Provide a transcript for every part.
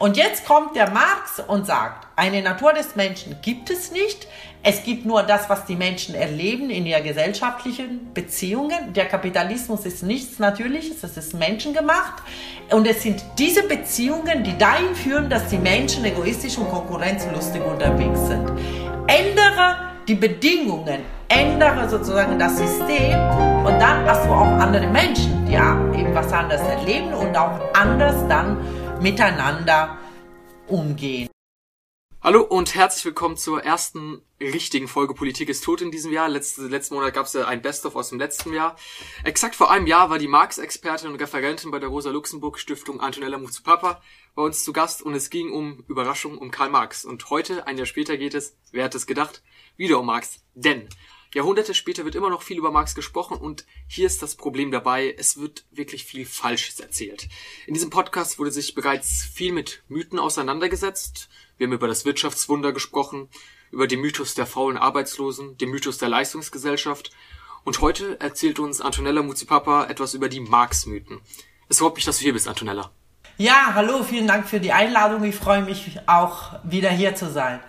Und jetzt kommt der Marx und sagt, eine Natur des Menschen gibt es nicht. Es gibt nur das, was die Menschen erleben in ihren gesellschaftlichen Beziehungen. Der Kapitalismus ist nichts Natürliches, es ist menschengemacht. Und es sind diese Beziehungen, die dahin führen, dass die Menschen egoistisch und konkurrenzlustig unterwegs sind. Ändere die Bedingungen, ändere sozusagen das System und dann hast du auch andere Menschen, die eben was anderes erleben und auch anders dann miteinander umgehen. Hallo und herzlich willkommen zur ersten richtigen Folge Politik ist tot in diesem Jahr. Letzte, letzten Monat gab es ja ein Best-of aus dem letzten Jahr. Exakt vor einem Jahr war die Marx-Expertin und Referentin bei der Rosa-Luxemburg-Stiftung Antonella Muzupapa bei uns zu Gast und es ging um Überraschung um Karl Marx. Und heute, ein Jahr später geht es, wer hat es gedacht, wieder um Marx. Denn Jahrhunderte später wird immer noch viel über Marx gesprochen und hier ist das Problem dabei, es wird wirklich viel Falsches erzählt. In diesem Podcast wurde sich bereits viel mit Mythen auseinandergesetzt. Wir haben über das Wirtschaftswunder gesprochen, über den Mythos der faulen Arbeitslosen, den Mythos der Leistungsgesellschaft und heute erzählt uns Antonella Muzipapa etwas über die Marx-Mythen. Es freut mich, dass du hier bist, Antonella. Ja, hallo, vielen Dank für die Einladung. Ich freue mich auch wieder hier zu sein.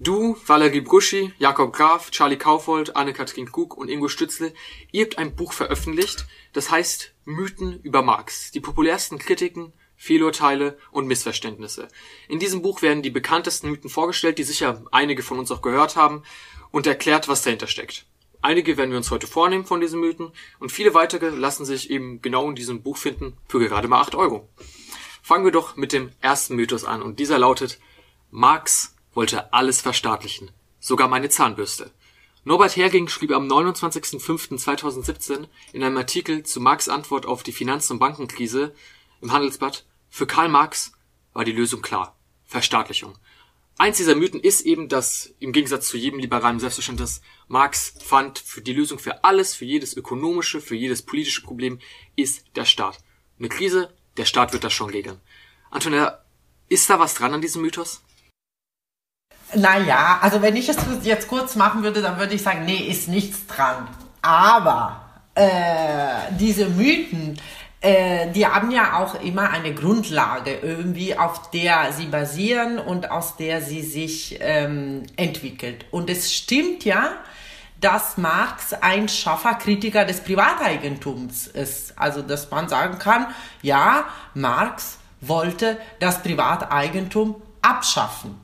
Du, Valerie Bruschi, Jakob Graf, Charlie Kaufold, Anne-Kathrin Kug und Ingo Stützle, ihr habt ein Buch veröffentlicht, das heißt Mythen über Marx, die populärsten Kritiken, Fehlurteile und Missverständnisse. In diesem Buch werden die bekanntesten Mythen vorgestellt, die sicher einige von uns auch gehört haben, und erklärt, was dahinter steckt. Einige werden wir uns heute vornehmen von diesen Mythen und viele weitere lassen sich eben genau in diesem Buch finden für gerade mal acht Euro. Fangen wir doch mit dem ersten Mythos an und dieser lautet Marx wollte alles verstaatlichen, sogar meine Zahnbürste. Norbert Herging schrieb am 29.05.2017 in einem Artikel zu Marx Antwort auf die Finanz- und Bankenkrise im Handelsblatt, für Karl Marx war die Lösung klar. Verstaatlichung. Eins dieser Mythen ist eben, dass im Gegensatz zu jedem liberalen Selbstverständnis Marx fand, für die Lösung für alles, für jedes ökonomische, für jedes politische Problem ist der Staat. Eine Krise, der Staat wird das schon regeln. Antonia, ist da was dran an diesem Mythos? Naja, also wenn ich es jetzt kurz machen würde, dann würde ich sagen, nee, ist nichts dran. Aber äh, diese Mythen, äh, die haben ja auch immer eine Grundlage irgendwie, auf der sie basieren und aus der sie sich ähm, entwickelt. Und es stimmt ja, dass Marx ein scharfer Kritiker des Privateigentums ist. Also, dass man sagen kann, ja, Marx wollte das Privateigentum abschaffen.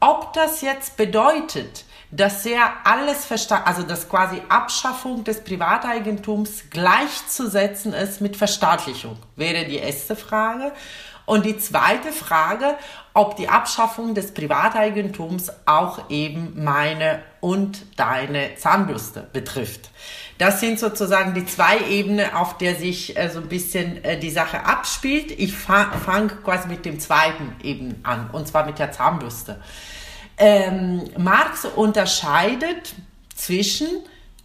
Ob das jetzt bedeutet, dass er alles verstanden, also dass quasi Abschaffung des Privateigentums gleichzusetzen ist mit Verstaatlichung, wäre die erste Frage. Und die zweite Frage, ob die Abschaffung des Privateigentums auch eben meine und deine Zahnbürste betrifft. Das sind sozusagen die zwei Ebenen, auf der sich äh, so ein bisschen äh, die Sache abspielt. Ich fange fang quasi mit dem zweiten eben an, und zwar mit der Zahnbürste. Ähm, Marx unterscheidet zwischen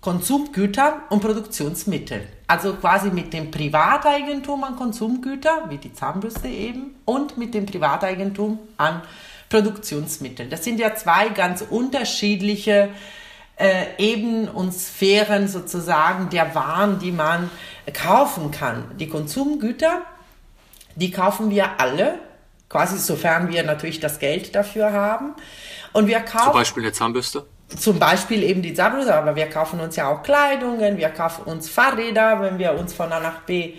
Konsumgütern und Produktionsmitteln. Also quasi mit dem Privateigentum an Konsumgüter, wie die Zahnbürste eben, und mit dem Privateigentum an Produktionsmitteln. Das sind ja zwei ganz unterschiedliche äh, Ebenen und Sphären sozusagen der Waren, die man kaufen kann. Die Konsumgüter, die kaufen wir alle, quasi sofern wir natürlich das Geld dafür haben. Und wir kaufen. Zum Beispiel eine Zahnbürste? Zum Beispiel eben die Zahnbürste, aber wir kaufen uns ja auch Kleidungen, wir kaufen uns Fahrräder, wenn wir uns von A nach B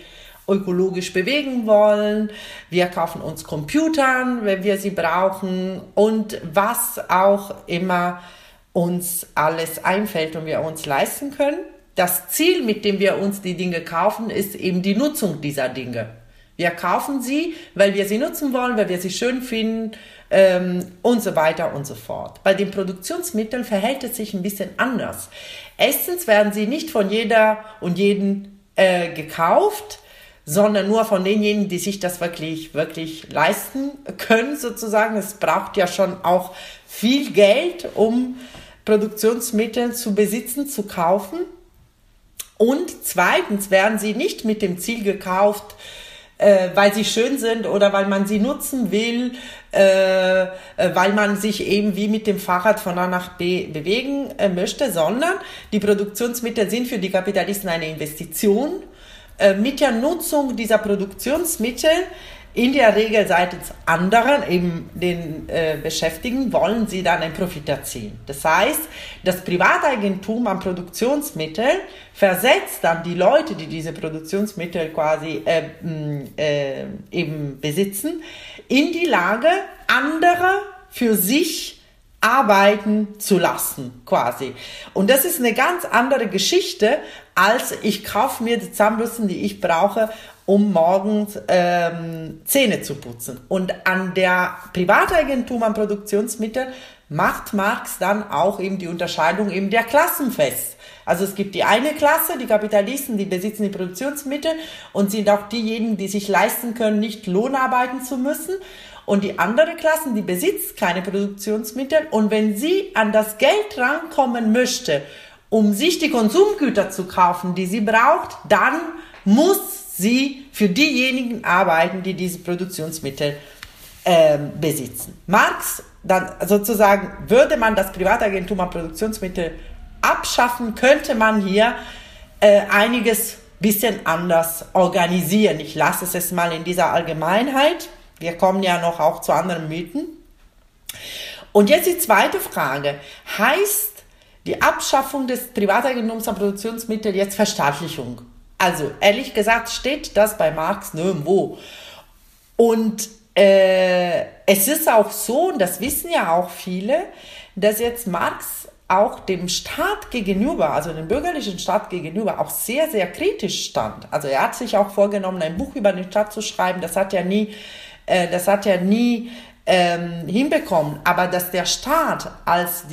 ökologisch bewegen wollen. Wir kaufen uns Computern, wenn wir sie brauchen und was auch immer uns alles einfällt und wir uns leisten können. Das Ziel, mit dem wir uns die Dinge kaufen, ist eben die Nutzung dieser Dinge. Wir kaufen sie, weil wir sie nutzen wollen, weil wir sie schön finden ähm, und so weiter und so fort. Bei den Produktionsmitteln verhält es sich ein bisschen anders. Erstens werden sie nicht von jeder und jeden äh, gekauft, sondern nur von denjenigen, die sich das wirklich, wirklich leisten können, sozusagen. Es braucht ja schon auch viel Geld, um Produktionsmittel zu besitzen, zu kaufen. Und zweitens werden sie nicht mit dem Ziel gekauft, äh, weil sie schön sind oder weil man sie nutzen will, äh, äh, weil man sich eben wie mit dem Fahrrad von A nach B bewegen äh, möchte, sondern die Produktionsmittel sind für die Kapitalisten eine Investition. Äh, mit der Nutzung dieser Produktionsmittel in der Regel seitens anderen, eben den äh, Beschäftigten, wollen sie dann einen Profit erzielen. Das heißt, das Privateigentum an Produktionsmitteln versetzt dann die Leute, die diese Produktionsmittel quasi äh, äh, eben besitzen, in die Lage, andere für sich arbeiten zu lassen, quasi. Und das ist eine ganz andere Geschichte, als ich kaufe mir die Zahnbürsten, die ich brauche, um morgens ähm, Zähne zu putzen. Und an der Privateigentum an Produktionsmitteln macht Marx dann auch eben die Unterscheidung eben der Klassen fest. Also es gibt die eine Klasse, die Kapitalisten, die besitzen die Produktionsmittel und sind auch diejenigen, die sich leisten können, nicht Lohnarbeiten zu müssen. Und die andere Klasse, die besitzt keine Produktionsmittel. Und wenn sie an das Geld rankommen möchte, um sich die Konsumgüter zu kaufen, die sie braucht, dann muss sie für diejenigen arbeiten, die diese Produktionsmittel äh, besitzen. Marx, dann sozusagen, würde man das Privatagentum an Produktionsmittel abschaffen, könnte man hier äh, einiges bisschen anders organisieren. Ich lasse es jetzt mal in dieser Allgemeinheit. Wir kommen ja noch auch zu anderen Mythen. Und jetzt die zweite Frage. Heißt die Abschaffung des Privateigentums an Produktionsmitteln jetzt Verstaatlichung? Also ehrlich gesagt steht das bei Marx nirgendwo. Und äh, es ist auch so, und das wissen ja auch viele, dass jetzt Marx auch dem Staat gegenüber, also dem bürgerlichen Staat gegenüber, auch sehr, sehr kritisch stand. Also er hat sich auch vorgenommen, ein Buch über den Staat zu schreiben. Das hat er nie äh, das hat er nie ähm, hinbekommen. Aber dass der Staat als,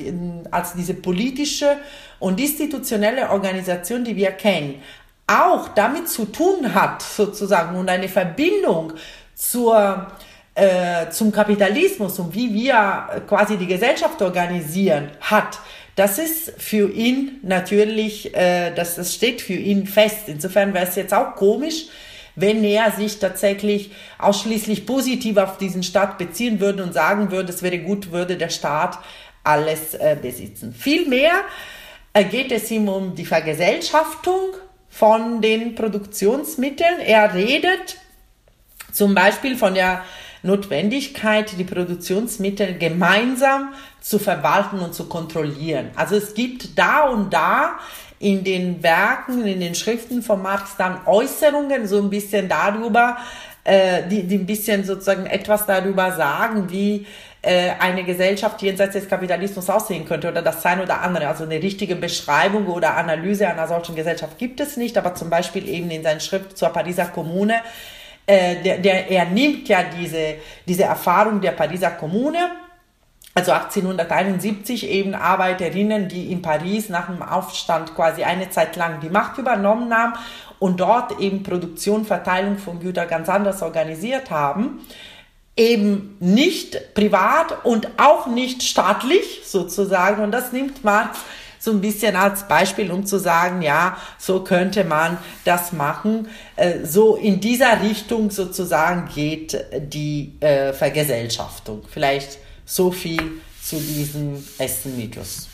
als diese politische und institutionelle Organisation, die wir kennen, auch damit zu tun hat, sozusagen, und eine Verbindung zur, äh, zum Kapitalismus und wie wir quasi die Gesellschaft organisieren, hat, das ist für ihn natürlich, äh, das, das steht für ihn fest. Insofern wäre es jetzt auch komisch, wenn er sich tatsächlich ausschließlich positiv auf diesen Staat beziehen würde und sagen würde, es wäre gut, würde der Staat alles äh, besitzen. Vielmehr äh, geht es ihm um die Vergesellschaftung von den Produktionsmitteln. Er redet zum Beispiel von der Notwendigkeit, die Produktionsmittel gemeinsam zu verwalten und zu kontrollieren. Also es gibt da und da in den Werken, in den Schriften von Marx dann Äußerungen so ein bisschen darüber, äh, die, die ein bisschen sozusagen etwas darüber sagen, wie äh, eine Gesellschaft jenseits des Kapitalismus aussehen könnte oder das sein oder andere. Also eine richtige Beschreibung oder Analyse einer solchen Gesellschaft gibt es nicht, aber zum Beispiel eben in seiner Schrift zur Pariser Kommune, äh, der, der, er nimmt ja diese, diese Erfahrung der Pariser Kommune also 1871 eben Arbeiterinnen, die in Paris nach dem Aufstand quasi eine Zeit lang die Macht übernommen haben und dort eben Produktion, Verteilung von Gütern ganz anders organisiert haben. Eben nicht privat und auch nicht staatlich sozusagen. Und das nimmt Marx so ein bisschen als Beispiel, um zu sagen, ja, so könnte man das machen. Äh, so in dieser Richtung sozusagen geht die äh, Vergesellschaftung. Vielleicht so viel zu diesem Essen-Mythos.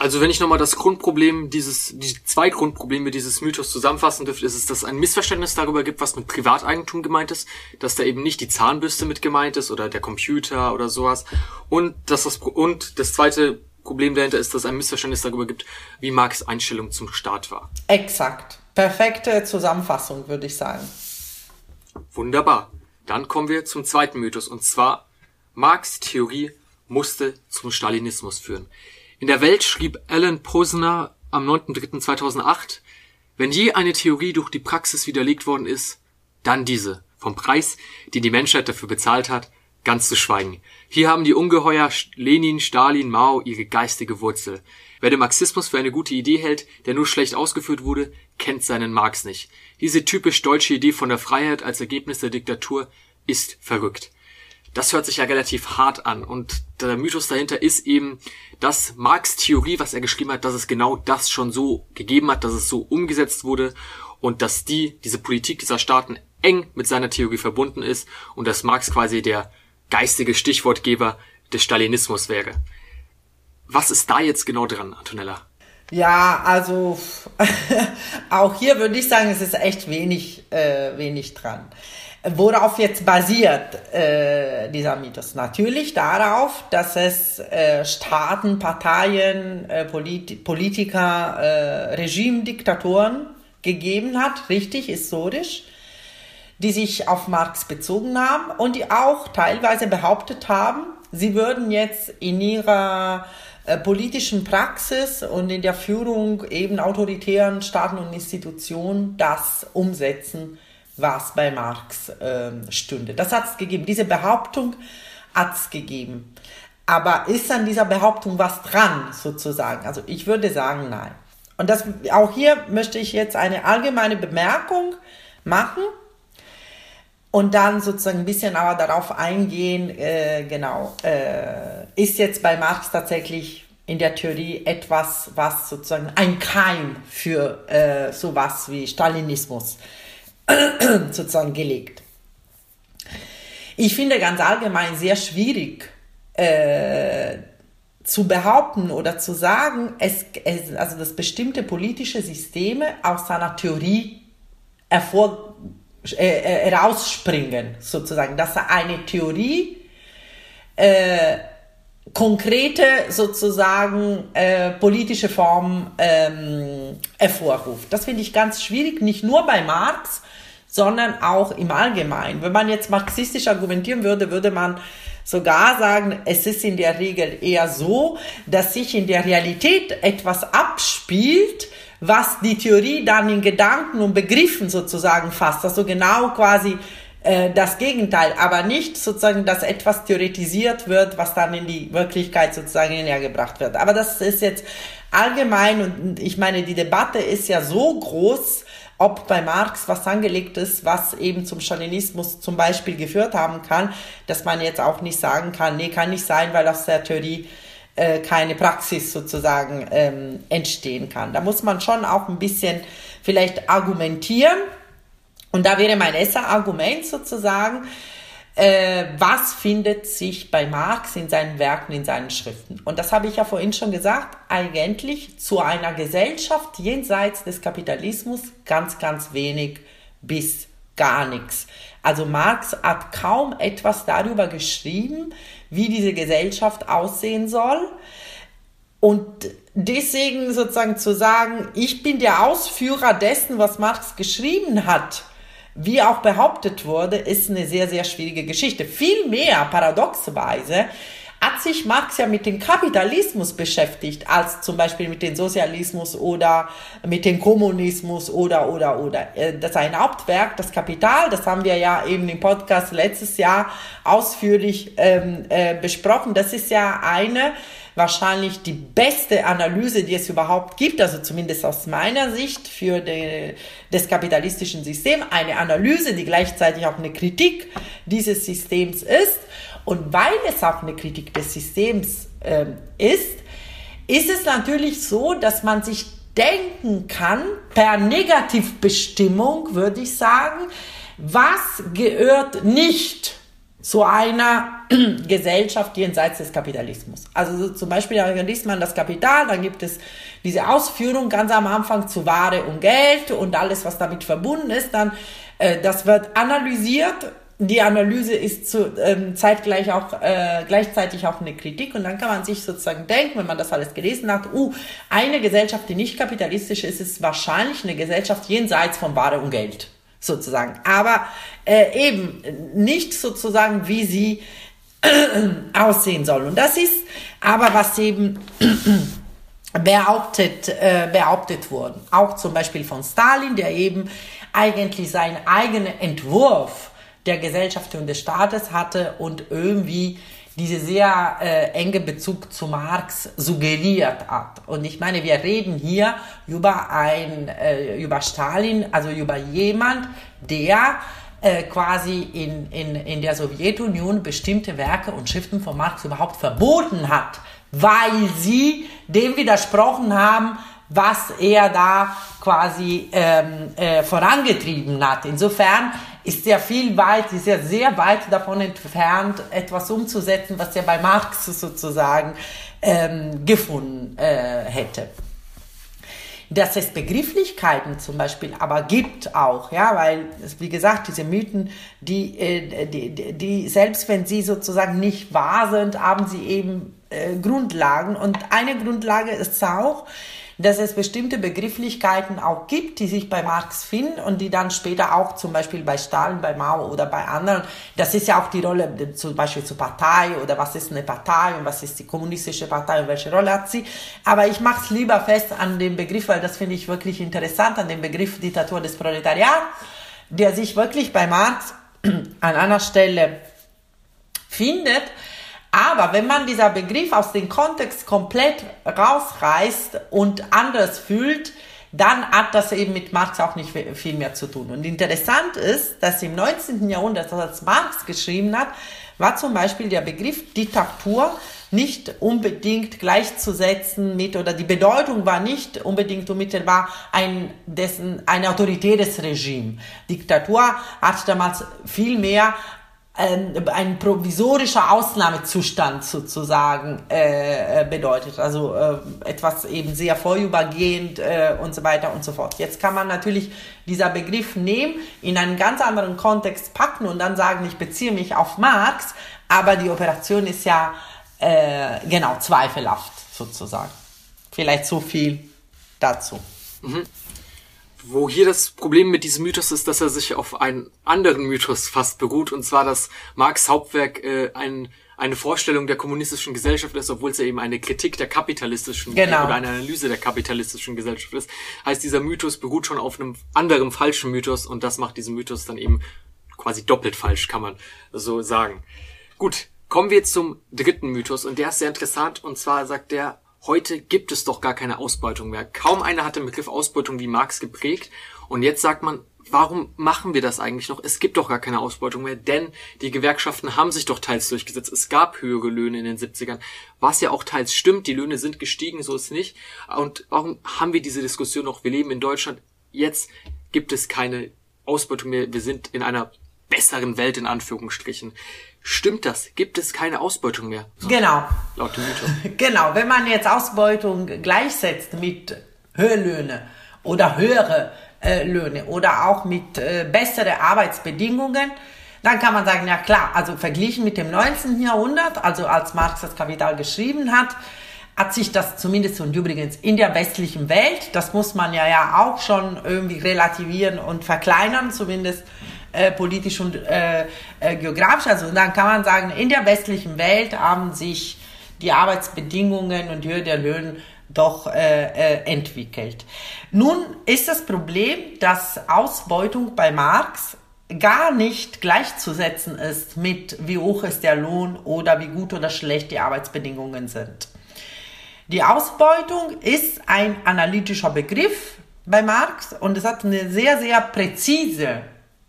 Also wenn ich nochmal das Grundproblem dieses, die zwei Grundprobleme dieses Mythos zusammenfassen dürfte, ist es, dass es ein Missverständnis darüber gibt, was mit Privateigentum gemeint ist, dass da eben nicht die Zahnbürste mit gemeint ist oder der Computer oder sowas. Und dass das, und das zweite Problem dahinter ist, dass es ein Missverständnis darüber gibt, wie Marx Einstellung zum Staat war. Exakt. Perfekte Zusammenfassung, würde ich sagen. Wunderbar. Dann kommen wir zum zweiten Mythos und zwar Marx' Theorie musste zum Stalinismus führen. In der Welt schrieb Alan Posner am 9.3.2008, wenn je eine Theorie durch die Praxis widerlegt worden ist, dann diese, vom Preis, den die Menschheit dafür bezahlt hat, ganz zu schweigen. Hier haben die Ungeheuer Lenin, Stalin, Mao ihre geistige Wurzel. Wer den Marxismus für eine gute Idee hält, der nur schlecht ausgeführt wurde, kennt seinen Marx nicht. Diese typisch deutsche Idee von der Freiheit als Ergebnis der Diktatur ist verrückt das hört sich ja relativ hart an. Und der Mythos dahinter ist eben, dass Marx Theorie, was er geschrieben hat, dass es genau das schon so gegeben hat, dass es so umgesetzt wurde und dass die, diese Politik dieser Staaten eng mit seiner Theorie verbunden ist und dass Marx quasi der geistige Stichwortgeber des Stalinismus wäre. Was ist da jetzt genau dran, Antonella? Ja, also auch hier würde ich sagen, es ist echt wenig, äh, wenig dran. Worauf jetzt basiert äh, dieser Mythos? Natürlich darauf, dass es äh, Staaten, Parteien, äh, Polit Politiker, äh, Regimediktatoren gegeben hat, richtig historisch, die sich auf Marx bezogen haben und die auch teilweise behauptet haben, sie würden jetzt in ihrer äh, politischen Praxis und in der Führung eben autoritären Staaten und Institutionen das umsetzen, was bei Marx äh, stünde. Das hat es gegeben. Diese Behauptung hat es gegeben. Aber ist an dieser Behauptung was dran, sozusagen? Also ich würde sagen, nein. Und das, auch hier möchte ich jetzt eine allgemeine Bemerkung machen und dann sozusagen ein bisschen aber darauf eingehen, äh, genau, äh, ist jetzt bei Marx tatsächlich in der Theorie etwas, was sozusagen ein Keim für äh, sowas wie Stalinismus sozusagen gelegt. Ich finde ganz allgemein sehr schwierig äh, zu behaupten oder zu sagen, es, es, also dass bestimmte politische Systeme aus seiner Theorie hervor, äh, äh, rausspringen, sozusagen, dass eine Theorie äh, konkrete sozusagen äh, politische Form ähm, hervorruft. Das finde ich ganz schwierig, nicht nur bei Marx, sondern auch im Allgemeinen. Wenn man jetzt marxistisch argumentieren würde, würde man sogar sagen, es ist in der Regel eher so, dass sich in der Realität etwas abspielt, was die Theorie dann in Gedanken und Begriffen sozusagen fasst. Also genau quasi das Gegenteil, aber nicht sozusagen, dass etwas theoretisiert wird, was dann in die Wirklichkeit sozusagen hinhergebracht wird. Aber das ist jetzt allgemein und ich meine, die Debatte ist ja so groß, ob bei Marx was angelegt ist, was eben zum Stalinismus zum Beispiel geführt haben kann, dass man jetzt auch nicht sagen kann, nee, kann nicht sein, weil aus der Theorie äh, keine Praxis sozusagen ähm, entstehen kann. Da muss man schon auch ein bisschen vielleicht argumentieren. Und da wäre mein erster Argument sozusagen, äh, was findet sich bei Marx in seinen Werken, in seinen Schriften. Und das habe ich ja vorhin schon gesagt, eigentlich zu einer Gesellschaft jenseits des Kapitalismus ganz, ganz wenig bis gar nichts. Also Marx hat kaum etwas darüber geschrieben, wie diese Gesellschaft aussehen soll. Und deswegen sozusagen zu sagen, ich bin der Ausführer dessen, was Marx geschrieben hat, wie auch behauptet wurde, ist eine sehr, sehr schwierige Geschichte. Vielmehr, paradoxerweise, hat sich Marx ja mit dem Kapitalismus beschäftigt, als zum Beispiel mit dem Sozialismus oder mit dem Kommunismus oder, oder, oder. Äh, das ist ein Hauptwerk, das Kapital, das haben wir ja eben im Podcast letztes Jahr ausführlich ähm, äh, besprochen. Das ist ja eine wahrscheinlich die beste Analyse, die es überhaupt gibt, also zumindest aus meiner Sicht für die, das kapitalistischen System, eine Analyse, die gleichzeitig auch eine Kritik dieses Systems ist. Und weil es auch eine Kritik des Systems äh, ist, ist es natürlich so, dass man sich denken kann, per Negativbestimmung würde ich sagen, was gehört nicht zu einer Gesellschaft jenseits des Kapitalismus. Also so zum Beispiel da liest man das Kapital, dann gibt es diese Ausführung ganz am Anfang zu Ware und Geld und alles, was damit verbunden ist. Dann äh, das wird analysiert. Die Analyse ist zu, ähm, zeitgleich auch äh, gleichzeitig auch eine Kritik und dann kann man sich sozusagen denken, wenn man das alles gelesen hat, uh, eine Gesellschaft, die nicht kapitalistisch ist, ist wahrscheinlich eine Gesellschaft jenseits von Ware und Geld sozusagen. Aber äh, eben nicht sozusagen, wie sie äh, aussehen soll. Und das ist aber, was eben behauptet, äh, behauptet wurden. Auch zum Beispiel von Stalin, der eben eigentlich seinen eigenen Entwurf der Gesellschaft und des Staates hatte und irgendwie diese sehr äh, enge Bezug zu Marx suggeriert hat. Und ich meine, wir reden hier über ein, äh, über Stalin, also über jemand, der äh, quasi in, in, in der Sowjetunion bestimmte Werke und Schriften von Marx überhaupt verboten hat, weil sie dem widersprochen haben, was er da quasi ähm, äh, vorangetrieben hat. Insofern ist er viel weit, ist er sehr weit davon entfernt, etwas umzusetzen, was er bei Marx sozusagen ähm, gefunden äh, hätte. dass es Begrifflichkeiten zum Beispiel aber gibt auch, ja, weil, wie gesagt, diese Mythen, die, äh, die, die, die selbst wenn sie sozusagen nicht wahr sind, haben sie eben äh, Grundlagen. Und eine Grundlage ist auch, dass es bestimmte Begrifflichkeiten auch gibt, die sich bei Marx finden und die dann später auch zum Beispiel bei Stalin, bei Mao oder bei anderen, das ist ja auch die Rolle zum Beispiel zur Partei oder was ist eine Partei und was ist die kommunistische Partei und welche Rolle hat sie. Aber ich mache es lieber fest an dem Begriff, weil das finde ich wirklich interessant, an dem Begriff Diktatur des Proletariats, der sich wirklich bei Marx an einer Stelle findet aber wenn man dieser Begriff aus dem Kontext komplett rausreißt und anders fühlt, dann hat das eben mit Marx auch nicht viel mehr zu tun. Und interessant ist, dass im 19. Jahrhundert, als Marx geschrieben hat, war zum Beispiel der Begriff Diktatur nicht unbedingt gleichzusetzen mit, oder die Bedeutung war nicht unbedingt unmittelbar ein, dessen, ein autoritäres Regime. Diktatur hat damals viel mehr ein, ein provisorischer Ausnahmezustand sozusagen äh, äh, bedeutet. Also äh, etwas eben sehr vorübergehend äh, und so weiter und so fort. Jetzt kann man natürlich dieser Begriff nehmen, in einen ganz anderen Kontext packen und dann sagen, ich beziehe mich auf Marx, aber die Operation ist ja äh, genau zweifelhaft sozusagen. Vielleicht so viel dazu. Mhm wo hier das Problem mit diesem Mythos ist, dass er sich auf einen anderen Mythos fast beruht, und zwar, dass Marx Hauptwerk äh, ein, eine Vorstellung der kommunistischen Gesellschaft ist, obwohl es ja eben eine Kritik der kapitalistischen genau. oder eine Analyse der kapitalistischen Gesellschaft ist. Heißt, dieser Mythos beruht schon auf einem anderen falschen Mythos und das macht diesen Mythos dann eben quasi doppelt falsch, kann man so sagen. Gut, kommen wir zum dritten Mythos und der ist sehr interessant und zwar sagt der, Heute gibt es doch gar keine Ausbeutung mehr. Kaum einer hat den Begriff Ausbeutung wie Marx geprägt. Und jetzt sagt man, warum machen wir das eigentlich noch? Es gibt doch gar keine Ausbeutung mehr, denn die Gewerkschaften haben sich doch teils durchgesetzt. Es gab höhere Löhne in den 70ern, was ja auch teils stimmt. Die Löhne sind gestiegen, so ist nicht. Und warum haben wir diese Diskussion noch? Wir leben in Deutschland. Jetzt gibt es keine Ausbeutung mehr. Wir sind in einer besseren Welt in Anführungsstrichen. Stimmt das? Gibt es keine Ausbeutung mehr? Genau. Laut dem Mythos. Genau. Wenn man jetzt Ausbeutung gleichsetzt mit Höherlöhne oder höhere äh, Löhne oder auch mit äh, bessere Arbeitsbedingungen, dann kann man sagen, ja klar, also verglichen mit dem 19. Jahrhundert, also als Marx das Kapital geschrieben hat, hat sich das zumindest und übrigens in der westlichen Welt, das muss man ja, ja auch schon irgendwie relativieren und verkleinern, zumindest äh, politisch und äh, äh, geografisch. Also dann kann man sagen, in der westlichen Welt haben sich die Arbeitsbedingungen und die Höhe der Löhne doch äh, äh, entwickelt. Nun ist das Problem, dass Ausbeutung bei Marx gar nicht gleichzusetzen ist mit wie hoch ist der Lohn oder wie gut oder schlecht die Arbeitsbedingungen sind. Die Ausbeutung ist ein analytischer Begriff bei Marx und es hat eine sehr, sehr präzise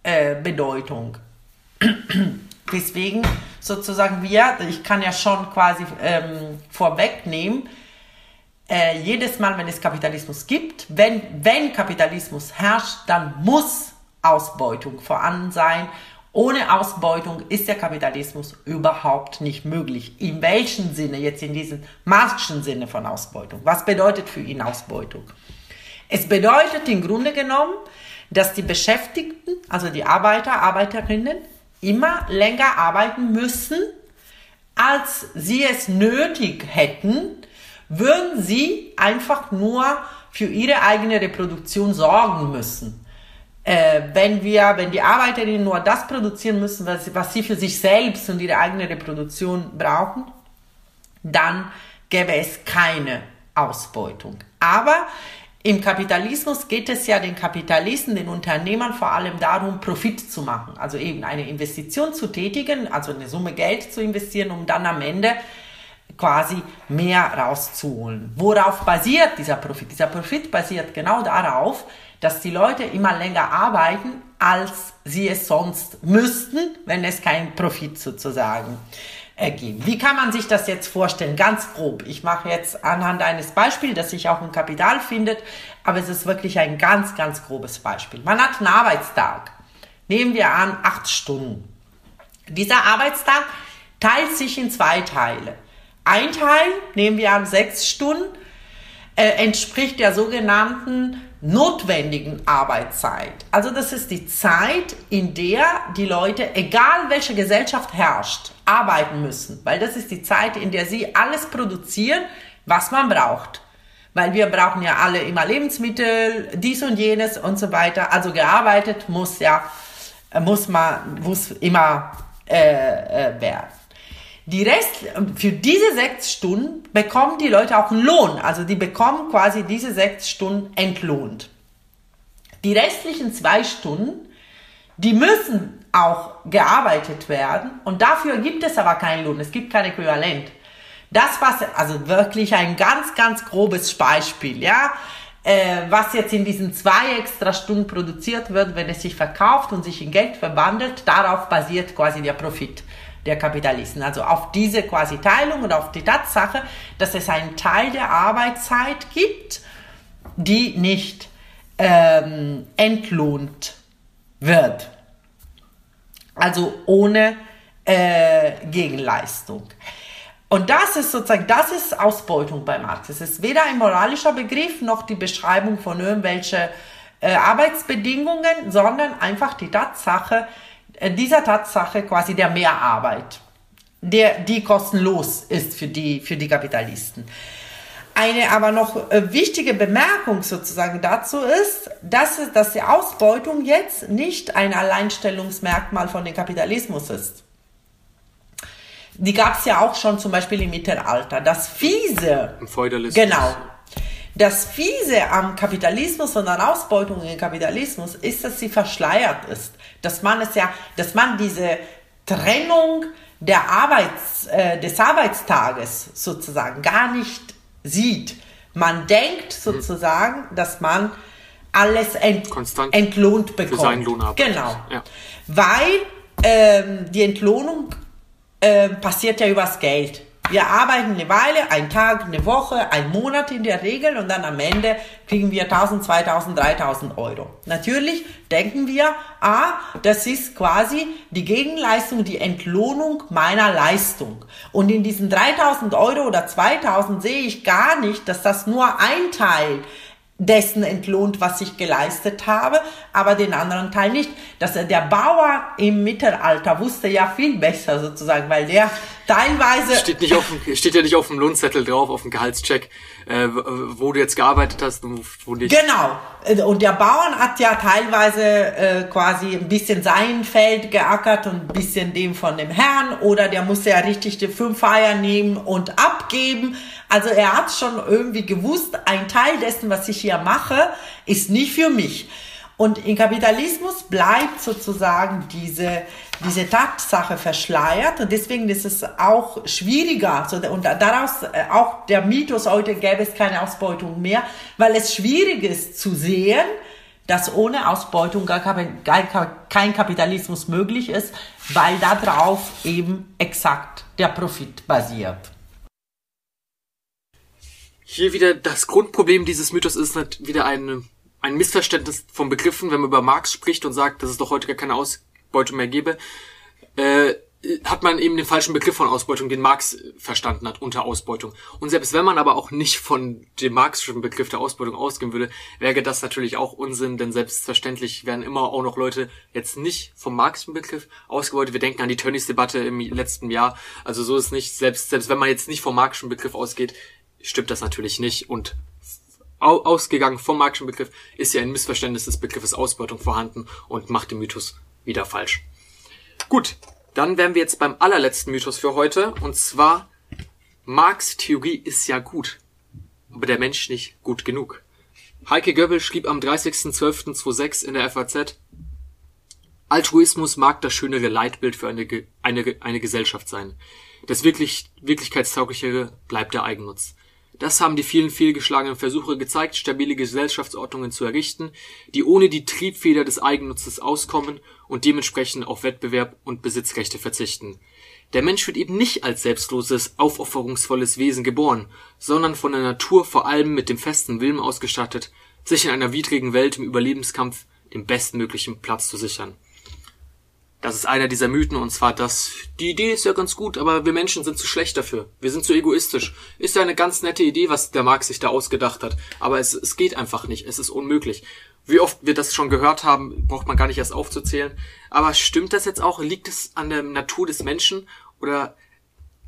äh, Bedeutung. Deswegen sozusagen wir, ich kann ja schon quasi ähm, vorwegnehmen, äh, jedes Mal, wenn es Kapitalismus gibt, wenn, wenn Kapitalismus herrscht, dann muss Ausbeutung vorhanden sein. Ohne Ausbeutung ist der Kapitalismus überhaupt nicht möglich. In welchem Sinne, jetzt in diesem marxischen Sinne von Ausbeutung? Was bedeutet für ihn Ausbeutung? Es bedeutet im Grunde genommen, dass die Beschäftigten, also die Arbeiter, Arbeiterinnen, immer länger arbeiten müssen, als sie es nötig hätten, würden sie einfach nur für ihre eigene Reproduktion sorgen müssen. Äh, wenn wir, wenn die Arbeiterinnen nur das produzieren müssen, was was sie für sich selbst und ihre eigene Reproduktion brauchen, dann gäbe es keine Ausbeutung. Aber im Kapitalismus geht es ja den Kapitalisten, den Unternehmern vor allem darum, Profit zu machen. Also eben eine Investition zu tätigen, also eine Summe Geld zu investieren, um dann am Ende quasi mehr rauszuholen. Worauf basiert dieser Profit? Dieser Profit basiert genau darauf, dass die Leute immer länger arbeiten, als sie es sonst müssten, wenn es keinen Profit sozusagen ergeben. Wie kann man sich das jetzt vorstellen? Ganz grob. Ich mache jetzt anhand eines Beispiels, das sich auch im Kapital findet, aber es ist wirklich ein ganz, ganz grobes Beispiel. Man hat einen Arbeitstag. Nehmen wir an, acht Stunden. Dieser Arbeitstag teilt sich in zwei Teile. Ein Teil, nehmen wir an, sechs Stunden, äh, entspricht der sogenannten notwendigen Arbeitszeit. Also das ist die Zeit, in der die Leute, egal welche Gesellschaft herrscht, arbeiten müssen. Weil das ist die Zeit, in der sie alles produzieren, was man braucht. Weil wir brauchen ja alle immer Lebensmittel, dies und jenes und so weiter. Also gearbeitet muss ja, muss man, muss immer äh, äh, werden. Die Rest, für diese sechs Stunden bekommen die Leute auch einen Lohn. Also die bekommen quasi diese sechs Stunden entlohnt. Die restlichen zwei Stunden, die müssen auch gearbeitet werden und dafür gibt es aber keinen Lohn. Es gibt kein Äquivalent. Das was, also wirklich ein ganz, ganz grobes Beispiel, ja. Äh, was jetzt in diesen zwei extra Stunden produziert wird, wenn es sich verkauft und sich in Geld verwandelt, darauf basiert quasi der Profit der Kapitalisten. Also auf diese quasi Teilung und auf die Tatsache, dass es einen Teil der Arbeitszeit gibt, die nicht ähm, entlohnt wird. Also ohne äh, Gegenleistung. Und das ist sozusagen, das ist Ausbeutung bei Marx. Es ist weder ein moralischer Begriff noch die Beschreibung von irgendwelchen äh, Arbeitsbedingungen, sondern einfach die Tatsache, äh, dieser Tatsache quasi der Mehrarbeit, der, die kostenlos ist für die, für die Kapitalisten. Eine aber noch äh, wichtige Bemerkung sozusagen dazu ist, dass, dass die Ausbeutung jetzt nicht ein Alleinstellungsmerkmal von dem Kapitalismus ist. Die gab es ja auch schon zum Beispiel im Mittelalter. Das Fiese. Im Feudalismus. Genau. Das Fiese am Kapitalismus und an Ausbeutung im Kapitalismus ist, dass sie verschleiert ist. Dass man es ja, dass man diese Trennung der Arbeits, äh, des Arbeitstages sozusagen gar nicht sieht. Man denkt sozusagen, hm. dass man alles ent, entlohnt bekommt. Für seinen Lohn genau. Ja. Weil ähm, die Entlohnung äh, passiert ja übers Geld. Wir arbeiten eine Weile, ein Tag, eine Woche, ein Monat in der Regel und dann am Ende kriegen wir 1000, 2000, 3000 Euro. Natürlich denken wir, ah, das ist quasi die Gegenleistung, die Entlohnung meiner Leistung. Und in diesen 3000 Euro oder 2000 sehe ich gar nicht, dass das nur ein Teil dessen entlohnt, was ich geleistet habe, aber den anderen Teil nicht. Dass der Bauer im Mittelalter wusste ja viel besser sozusagen, weil der teilweise steht nicht auf dem, steht ja nicht auf dem Lohnzettel drauf, auf dem Gehaltscheck, äh, wo du jetzt gearbeitet hast und wo nicht. Genau. Und der Bauern hat ja teilweise äh, quasi ein bisschen sein Feld geackert und ein bisschen dem von dem Herrn oder der musste ja richtig die fünf Eier nehmen und abgeben. Also er hat schon irgendwie gewusst, ein Teil dessen, was ich hier mache, ist nicht für mich. Und im Kapitalismus bleibt sozusagen diese, diese Tatsache verschleiert und deswegen ist es auch schwieriger. Und daraus äh, auch der Mythos heute gäbe es keine Ausbeutung mehr, weil es schwierig ist zu sehen, dass ohne Ausbeutung gar kein Kapitalismus möglich ist, weil darauf eben exakt der Profit basiert. Hier wieder das Grundproblem dieses Mythos ist wieder ein, ein Missverständnis von Begriffen, wenn man über Marx spricht und sagt, dass es doch heute gar keine Ausbeutung mehr gäbe, äh, hat man eben den falschen Begriff von Ausbeutung, den Marx verstanden hat unter Ausbeutung. Und selbst wenn man aber auch nicht von dem marxischen Begriff der Ausbeutung ausgehen würde, wäre das natürlich auch Unsinn, denn selbstverständlich werden immer auch noch Leute jetzt nicht vom marxischen Begriff ausgebeutet. Wir denken an die Tönnies-Debatte im letzten Jahr. Also so ist nicht, selbst, selbst wenn man jetzt nicht vom marxischen Begriff ausgeht, stimmt das natürlich nicht und ausgegangen vom marxischen Begriff ist ja ein Missverständnis des Begriffes Ausbeutung vorhanden und macht den Mythos wieder falsch. Gut, dann wären wir jetzt beim allerletzten Mythos für heute und zwar Marx Theorie ist ja gut, aber der Mensch nicht gut genug. Heike Göbbel schrieb am 30.12.26 in der FAZ, Altruismus mag das schönere Leitbild für eine, eine, eine Gesellschaft sein. Das wirklich, wirklichkeitstauglichere bleibt der Eigennutz. Das haben die vielen fehlgeschlagenen Versuche gezeigt, stabile Gesellschaftsordnungen zu errichten, die ohne die Triebfeder des Eigennutzes auskommen und dementsprechend auf Wettbewerb und Besitzrechte verzichten. Der Mensch wird eben nicht als selbstloses, aufopferungsvolles Wesen geboren, sondern von der Natur vor allem mit dem festen Willen ausgestattet, sich in einer widrigen Welt im Überlebenskampf den bestmöglichen Platz zu sichern. Das ist einer dieser Mythen und zwar das, die Idee ist ja ganz gut, aber wir Menschen sind zu schlecht dafür. Wir sind zu egoistisch. Ist ja eine ganz nette Idee, was der Marx sich da ausgedacht hat. Aber es, es geht einfach nicht. Es ist unmöglich. Wie oft wir das schon gehört haben, braucht man gar nicht erst aufzuzählen. Aber stimmt das jetzt auch? Liegt es an der Natur des Menschen? Oder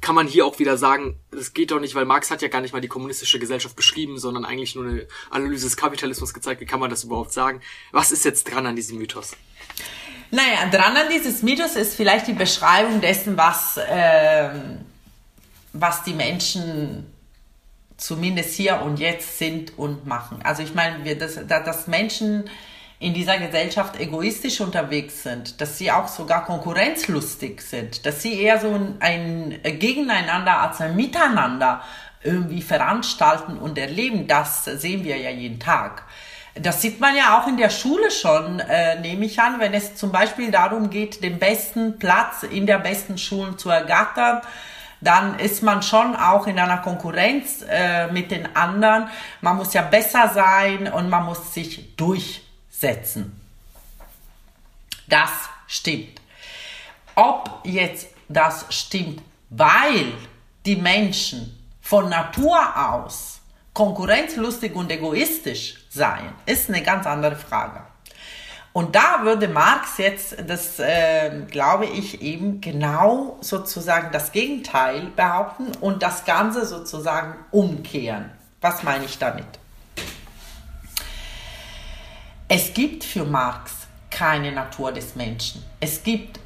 kann man hier auch wieder sagen, das geht doch nicht, weil Marx hat ja gar nicht mal die kommunistische Gesellschaft beschrieben, sondern eigentlich nur eine Analyse des Kapitalismus gezeigt. Wie kann man das überhaupt sagen? Was ist jetzt dran an diesem Mythos? Naja, dran an dieses Mythos ist vielleicht die Beschreibung dessen, was, äh, was die Menschen zumindest hier und jetzt sind und machen. Also ich meine, wir, dass, dass Menschen in dieser Gesellschaft egoistisch unterwegs sind, dass sie auch sogar konkurrenzlustig sind, dass sie eher so ein, ein Gegeneinander als ein Miteinander irgendwie veranstalten und erleben, das sehen wir ja jeden Tag. Das sieht man ja auch in der Schule schon, äh, nehme ich an, wenn es zum Beispiel darum geht, den besten Platz in der besten Schulen zu ergattern, dann ist man schon auch in einer Konkurrenz äh, mit den anderen. Man muss ja besser sein und man muss sich durch setzen. Das stimmt. Ob jetzt das stimmt, weil die Menschen von Natur aus konkurrenzlustig und egoistisch seien, ist eine ganz andere Frage. Und da würde Marx jetzt, das äh, glaube ich, eben genau sozusagen das Gegenteil behaupten und das Ganze sozusagen umkehren. Was meine ich damit? Es gibt für Marx keine Natur des Menschen. Es gibt,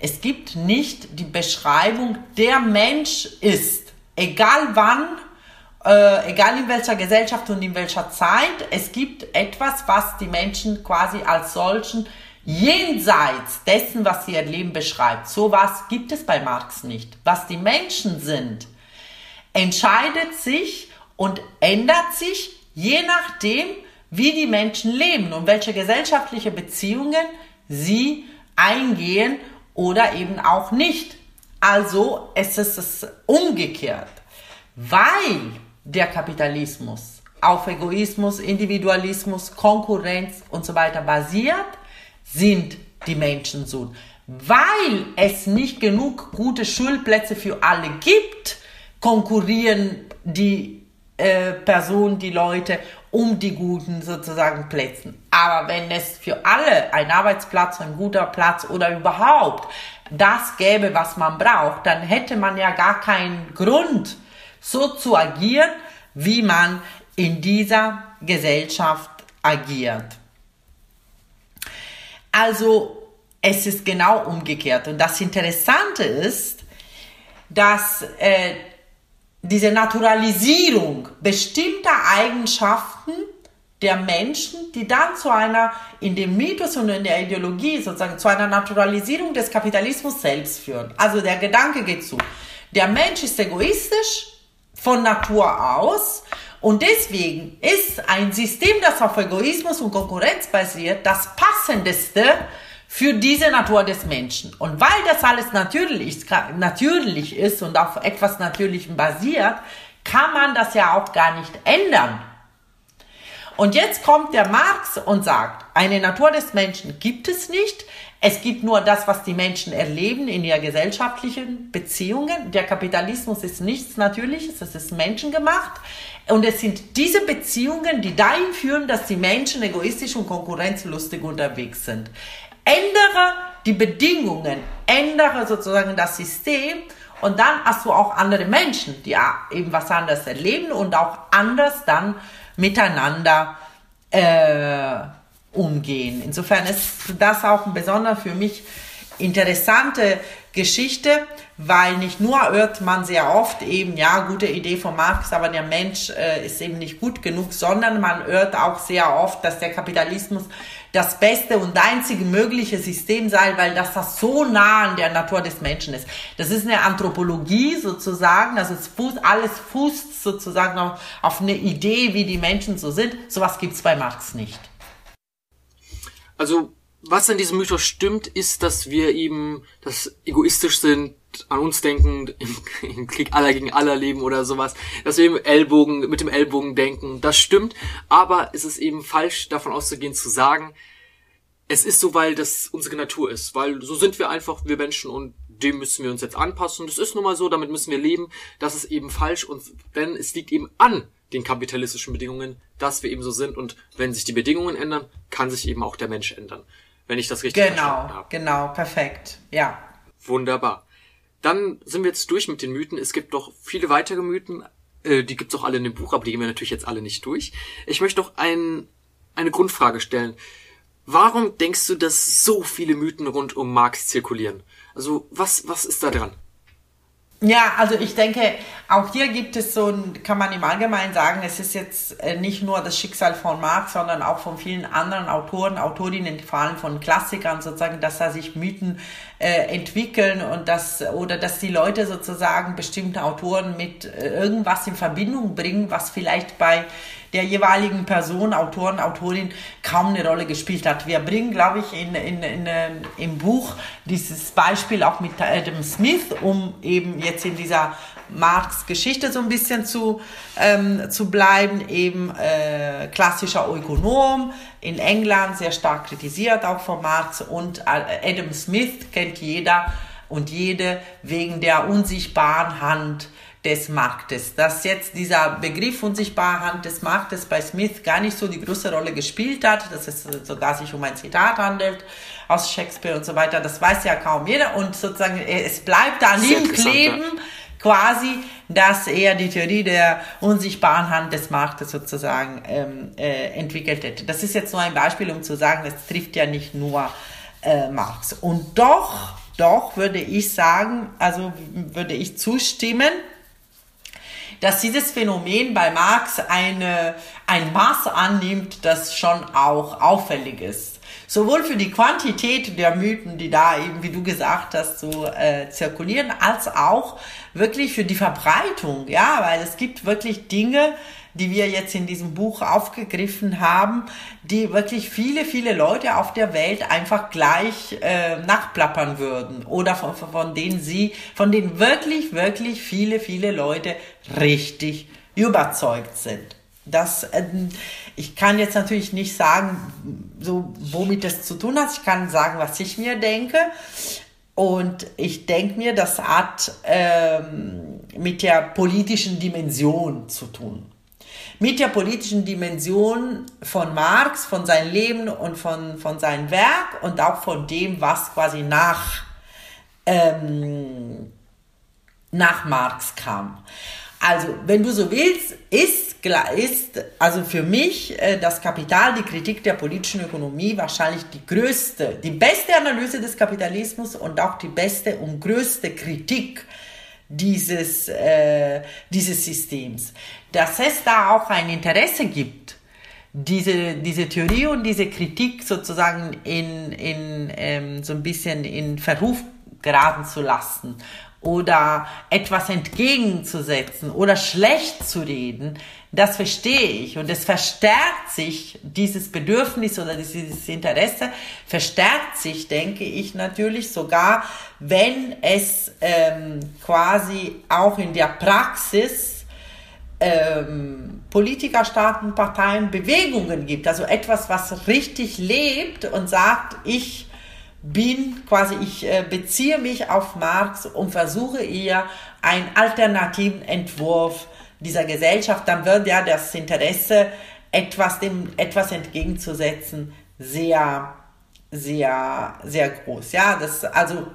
es gibt nicht die Beschreibung, der Mensch ist, egal wann, äh, egal in welcher Gesellschaft und in welcher Zeit, es gibt etwas, was die Menschen quasi als solchen jenseits dessen, was sie erleben, beschreibt. So was gibt es bei Marx nicht. Was die Menschen sind, entscheidet sich und ändert sich je nachdem, wie die Menschen leben und welche gesellschaftliche Beziehungen sie eingehen oder eben auch nicht. Also es ist es umgekehrt, weil der Kapitalismus auf Egoismus, Individualismus, Konkurrenz und so weiter basiert, sind die Menschen so. Weil es nicht genug gute Schulplätze für alle gibt, konkurrieren die äh, Personen, die Leute um die guten sozusagen Plätzen. Aber wenn es für alle ein Arbeitsplatz, ein guter Platz oder überhaupt das gäbe, was man braucht, dann hätte man ja gar keinen Grund, so zu agieren, wie man in dieser Gesellschaft agiert. Also es ist genau umgekehrt. Und das Interessante ist, dass äh, diese Naturalisierung bestimmter Eigenschaften der Menschen, die dann zu einer, in dem Mythos und in der Ideologie sozusagen, zu einer Naturalisierung des Kapitalismus selbst führen. Also der Gedanke geht zu. Der Mensch ist egoistisch von Natur aus und deswegen ist ein System, das auf Egoismus und Konkurrenz basiert, das passendeste für diese Natur des Menschen. Und weil das alles natürlich, natürlich ist und auf etwas Natürlichem basiert, kann man das ja auch gar nicht ändern. Und jetzt kommt der Marx und sagt, eine Natur des Menschen gibt es nicht. Es gibt nur das, was die Menschen erleben in ihren gesellschaftlichen Beziehungen. Der Kapitalismus ist nichts Natürliches, es ist menschengemacht. Und es sind diese Beziehungen, die dahin führen, dass die Menschen egoistisch und konkurrenzlustig unterwegs sind ändere die Bedingungen, ändere sozusagen das System und dann hast du auch andere Menschen, die eben was anderes erleben und auch anders dann miteinander äh, umgehen. Insofern ist das auch ein besonders für mich interessante Geschichte, weil nicht nur hört man sehr oft eben, ja, gute Idee von Marx, aber der Mensch äh, ist eben nicht gut genug, sondern man hört auch sehr oft, dass der Kapitalismus das beste und einzige mögliche System sei, weil das das so nah an der Natur des Menschen ist. Das ist eine Anthropologie sozusagen, also es fußt, alles fußt sozusagen auf, auf eine Idee, wie die Menschen so sind. Sowas gibt's bei Marx nicht. Also was in diesem Mythos stimmt, ist, dass wir eben das egoistisch sind, an uns denken, im, im, Krieg aller gegen aller leben oder sowas, dass wir im Ellbogen, mit dem Ellbogen denken, das stimmt, aber es ist eben falsch davon auszugehen zu sagen, es ist so, weil das unsere Natur ist, weil so sind wir einfach, wir Menschen und dem müssen wir uns jetzt anpassen. Das ist nun mal so, damit müssen wir leben. Das ist eben falsch und wenn es liegt eben an den kapitalistischen Bedingungen, dass wir eben so sind und wenn sich die Bedingungen ändern, kann sich eben auch der Mensch ändern. Wenn ich das richtig genau, verstanden habe. Genau, genau, perfekt. Ja. Wunderbar. Dann sind wir jetzt durch mit den Mythen. Es gibt noch viele weitere Mythen, äh, die gibt's auch alle in dem Buch, aber die gehen wir natürlich jetzt alle nicht durch. Ich möchte noch ein, eine Grundfrage stellen. Warum denkst du, dass so viele Mythen rund um Marx zirkulieren? Also was, was ist da dran? Ja, also ich denke, auch hier gibt es so ein, kann man im Allgemeinen sagen, es ist jetzt äh, nicht nur das Schicksal von Marx, sondern auch von vielen anderen Autoren, Autorinnen, vor allem von Klassikern sozusagen, dass da sich Mythen äh, entwickeln und dass, oder dass die Leute sozusagen bestimmte Autoren mit äh, irgendwas in Verbindung bringen, was vielleicht bei der jeweiligen Person, Autoren, Autorin kaum eine Rolle gespielt hat. Wir bringen, glaube ich, in, in, in, äh, im Buch dieses Beispiel auch mit Adam Smith, um eben jetzt in dieser Marx Geschichte so ein bisschen zu, ähm, zu bleiben, eben äh, klassischer Ökonom in England, sehr stark kritisiert auch von Marx und äh, Adam Smith kennt jeder und jede wegen der unsichtbaren Hand des Marktes. Dass jetzt dieser Begriff unsichtbare Hand des Marktes bei Smith gar nicht so die große Rolle gespielt hat, dass es sogar sich um ein Zitat handelt aus Shakespeare und so weiter, das weiß ja kaum jeder und sozusagen es bleibt an ihm kleben, quasi, dass er die Theorie der unsichtbaren Hand des Marktes sozusagen ähm, äh, entwickelt hätte. Das ist jetzt nur ein Beispiel, um zu sagen, es trifft ja nicht nur äh, Marx. Und doch, doch würde ich sagen, also würde ich zustimmen, dass dieses Phänomen bei Marx eine, ein Maß annimmt, das schon auch auffällig ist. Sowohl für die Quantität der Mythen, die da eben, wie du gesagt hast, so äh, zirkulieren, als auch wirklich für die Verbreitung, ja, weil es gibt wirklich Dinge, die wir jetzt in diesem Buch aufgegriffen haben, die wirklich viele, viele Leute auf der Welt einfach gleich äh, nachplappern würden oder von, von denen sie, von denen wirklich, wirklich viele, viele Leute richtig überzeugt sind. Das, äh, ich kann jetzt natürlich nicht sagen, so womit das zu tun hat. Ich kann sagen, was ich mir denke. Und ich denke mir, das hat ähm, mit der politischen Dimension zu tun mit der politischen Dimension von Marx, von seinem Leben und von, von seinem Werk und auch von dem, was quasi nach, ähm, nach Marx kam. Also, wenn du so willst, ist, ist also für mich äh, das Kapital, die Kritik der politischen Ökonomie wahrscheinlich die größte, die beste Analyse des Kapitalismus und auch die beste und größte Kritik dieses, äh, dieses Systems. Dass es da auch ein Interesse gibt, diese, diese Theorie und diese Kritik sozusagen in, in ähm, so ein bisschen in Verruf geraten zu lassen oder etwas entgegenzusetzen oder schlecht zu reden, das verstehe ich. Und es verstärkt sich, dieses Bedürfnis oder dieses Interesse verstärkt sich, denke ich natürlich sogar, wenn es ähm, quasi auch in der Praxis ähm, Politiker, Staaten, Parteien, Bewegungen gibt. Also etwas, was richtig lebt und sagt, ich bin quasi, ich äh, beziehe mich auf Marx und versuche eher einen alternativen Entwurf dieser Gesellschaft, dann wird ja das Interesse, etwas dem etwas entgegenzusetzen, sehr, sehr, sehr groß. Ja, das, also,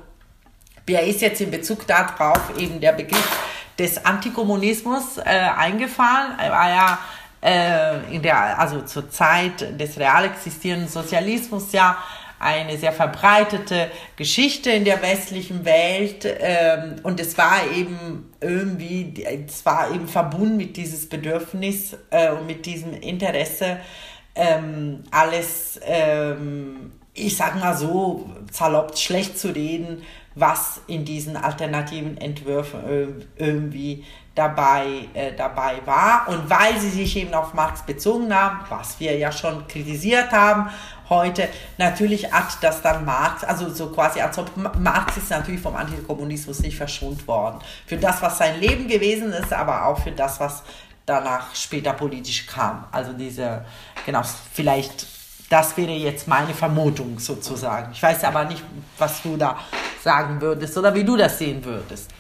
mir ist jetzt in Bezug darauf eben der Begriff des Antikommunismus äh, eingefallen. War ja äh, in der, also zur Zeit des real existierenden Sozialismus ja eine sehr verbreitete Geschichte in der westlichen Welt ähm, und es war eben irgendwie, es war eben verbunden mit dieses Bedürfnis äh, und mit diesem Interesse, ähm, alles, ähm, ich sag mal so, salopp schlecht zu reden, was in diesen alternativen Entwürfen irgendwie dabei, äh, dabei war. Und weil sie sich eben auf Marx bezogen haben, was wir ja schon kritisiert haben, heute natürlich hat das dann Marx, also so quasi als ob Marx ist natürlich vom Antikommunismus nicht verschont worden. Für das, was sein Leben gewesen ist, aber auch für das, was danach später politisch kam. Also diese, genau, vielleicht Das wäre jetzt meine Vermutung sozusagen. Ich weiß aber nicht, was du da sagen würdest oder wie du das sehen würdest.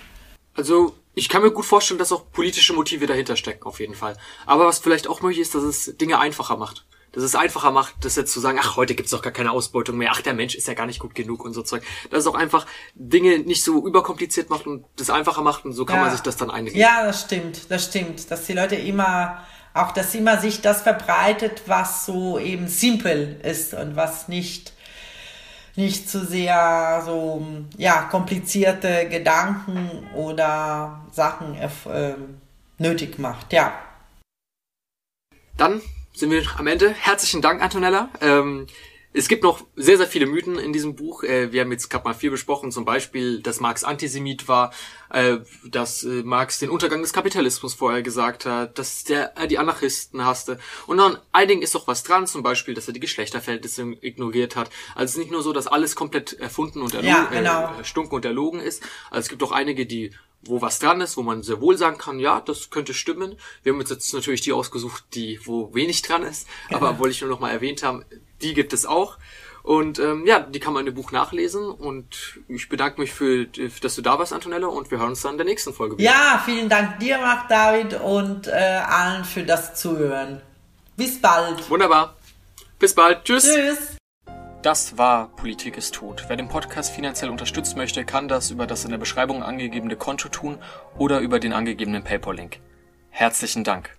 Also ich kann mir gut vorstellen, dass auch politische Motive dahinter stecken, auf jeden Fall. Aber was vielleicht auch möglich ist, dass es Dinge einfacher macht. Dass es einfacher macht, das jetzt zu sagen, ach, heute gibt's doch gar keine Ausbeutung mehr, ach, der Mensch ist ja gar nicht gut genug und so Zeug. Dass es auch einfach Dinge nicht so überkompliziert macht und das einfacher macht und so kann ja. man sich das dann einigen. Ja, das stimmt, das stimmt. Dass die Leute immer auch dass immer sich das verbreitet, was so eben simpel ist und was nicht nicht zu sehr so ja komplizierte Gedanken oder Sachen äh, nötig macht. Ja. Dann sind wir am Ende. Herzlichen Dank, Antonella. Ähm, es gibt noch sehr, sehr viele Mythen in diesem Buch. Äh, wir haben jetzt gerade mal viel besprochen, zum Beispiel, dass Marx Antisemit war, äh, dass äh, Marx den Untergang des Kapitalismus vorher gesagt hat, dass der die Anarchisten hasste. Und an einigen ist auch was dran, zum Beispiel, dass er die Geschlechterverhältnisse ignoriert hat. Also es ist nicht nur so, dass alles komplett erfunden und erlogen, ja, genau. äh, stunken und erlogen ist. Also es gibt auch einige, die wo was dran ist, wo man sehr wohl sagen kann, ja, das könnte stimmen. Wir haben uns jetzt natürlich die ausgesucht, die wo wenig dran ist, aber wollte ich nur noch mal erwähnt haben, die gibt es auch. Und ähm, ja, die kann man in dem Buch nachlesen. Und ich bedanke mich für, dass du da warst, Antonella, und wir hören uns dann in der nächsten Folge wieder. Ja, vielen Dank dir, Marc David, und äh, allen für das Zuhören. Bis bald. Wunderbar. Bis bald. Tschüss. Tschüss. Das war Politik ist tot. Wer den Podcast finanziell unterstützen möchte, kann das über das in der Beschreibung angegebene Konto tun oder über den angegebenen PayPal-Link. Herzlichen Dank.